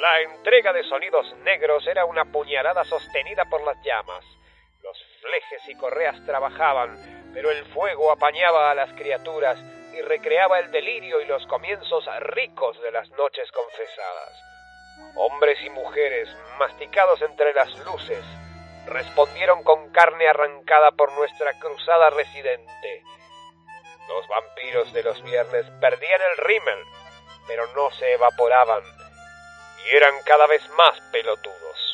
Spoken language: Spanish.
La entrega de sonidos negros era una puñalada sostenida por las llamas. Los flejes y correas trabajaban, pero el fuego apañaba a las criaturas y recreaba el delirio y los comienzos ricos de las noches confesadas. Hombres y mujeres, masticados entre las luces, respondieron con carne arrancada por nuestra cruzada residente. Los vampiros de los viernes perdían el rímel, pero no se evaporaban y eran cada vez más pelotudos.